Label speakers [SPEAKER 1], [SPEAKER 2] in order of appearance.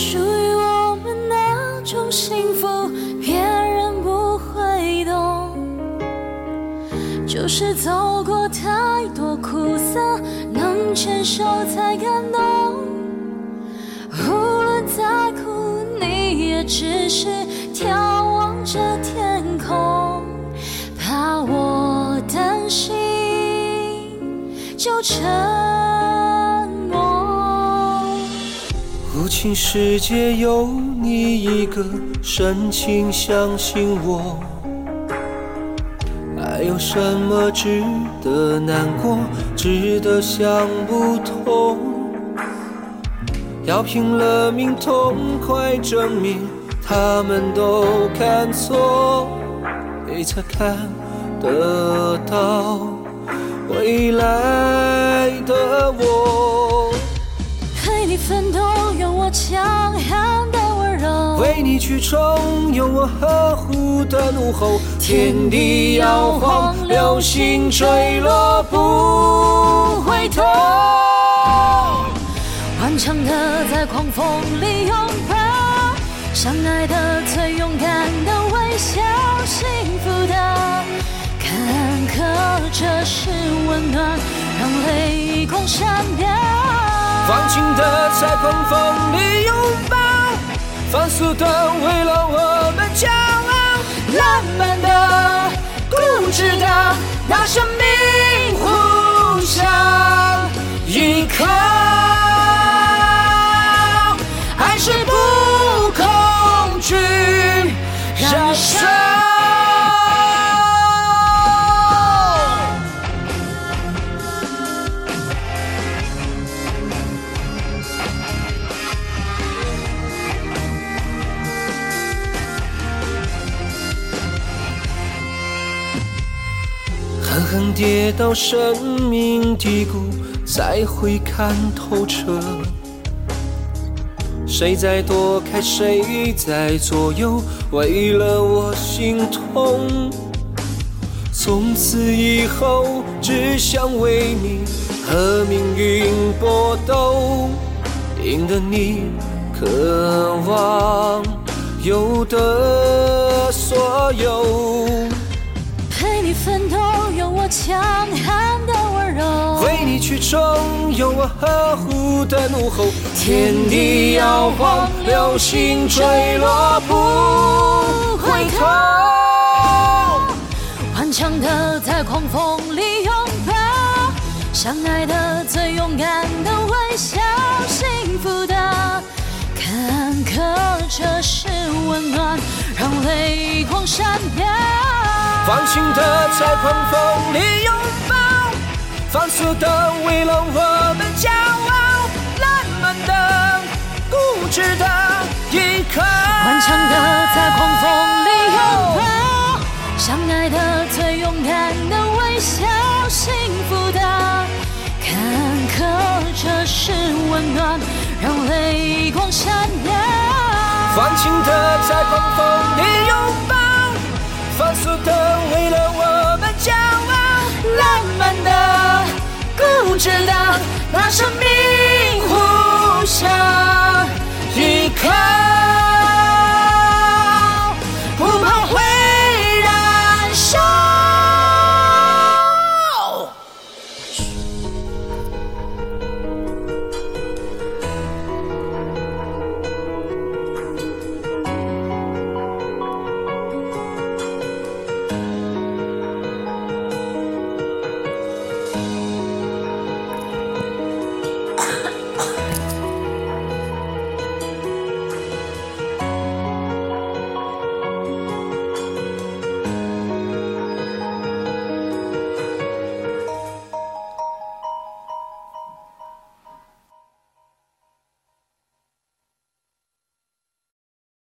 [SPEAKER 1] 属于我们那种幸福别人不会懂。就是走过太多苦涩能牵手才感动。无论再苦你也只是眺望着天空怕我担心就
[SPEAKER 2] 成情世界有你一个，深情相信我。还有什么值得难过，值得想不通？要拼了命痛快证明他们都看错，你才看得到未来的我。去冲，有我呵护的怒吼。天地摇晃，流星坠落不回头。
[SPEAKER 1] 顽强的在狂风里拥抱，相爱的最勇敢的微笑，幸福的坎坷，这是温暖，让泪光闪耀。
[SPEAKER 2] 放晴的在狂风里拥抱让，生命狠狠跌到，生命低谷，才会看透彻。谁在躲开，谁在左右，为了我心痛。从此以后，只想为你和命运搏斗，赢得你渴望有的所有。
[SPEAKER 1] 强悍的温柔。
[SPEAKER 2] 为你去冲，有我呵护的怒吼。天地摇晃，流星坠落不回头。
[SPEAKER 1] 顽强的在狂风里拥抱，相爱的最勇敢的微笑，幸福的坎坷，这
[SPEAKER 2] 放晴的在狂风里拥抱，放肆的为了我们骄傲，浪漫的、固执的依靠。
[SPEAKER 1] 顽强的在狂风里拥抱，相爱的最勇敢的微笑，幸福的坎坷，这是温暖，让泪光闪耀。
[SPEAKER 2] 放晴的在狂风里拥抱，放肆的为了我们骄傲，浪漫的、固执的，拿生命。